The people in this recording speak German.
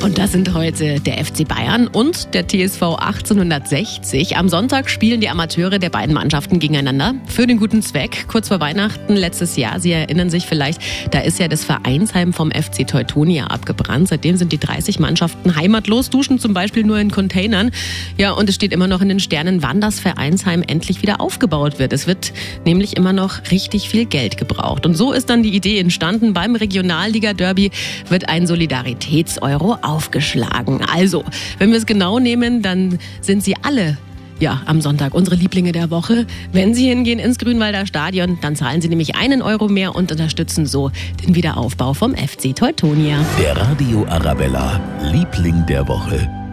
Und das sind heute der FC Bayern und der TSV 1860. Am Sonntag spielen die Amateure der beiden Mannschaften gegeneinander für den guten Zweck. Kurz vor Weihnachten letztes Jahr, Sie erinnern sich vielleicht, da ist ja das Vereinsheim vom FC Teutonia abgebrannt. Seitdem sind die 30 Mannschaften heimatlos, duschen zum Beispiel nur in Containern. Ja, und es steht immer noch in den Sternen, wann das Vereinsheim endlich wieder aufgebaut wird. Es wird nämlich immer noch richtig viel Geld gebraucht. Und so ist dann die Idee entstanden, beim Regionalliga-Derby wird ein Solidaritätseuro aufgeschlagen. Also, wenn wir es genau nehmen, dann sind sie alle ja, am Sonntag unsere Lieblinge der Woche. Wenn Sie hingehen ins Grünwalder Stadion, dann zahlen Sie nämlich einen Euro mehr und unterstützen so den Wiederaufbau vom FC Teutonia. Der Radio Arabella, Liebling der Woche.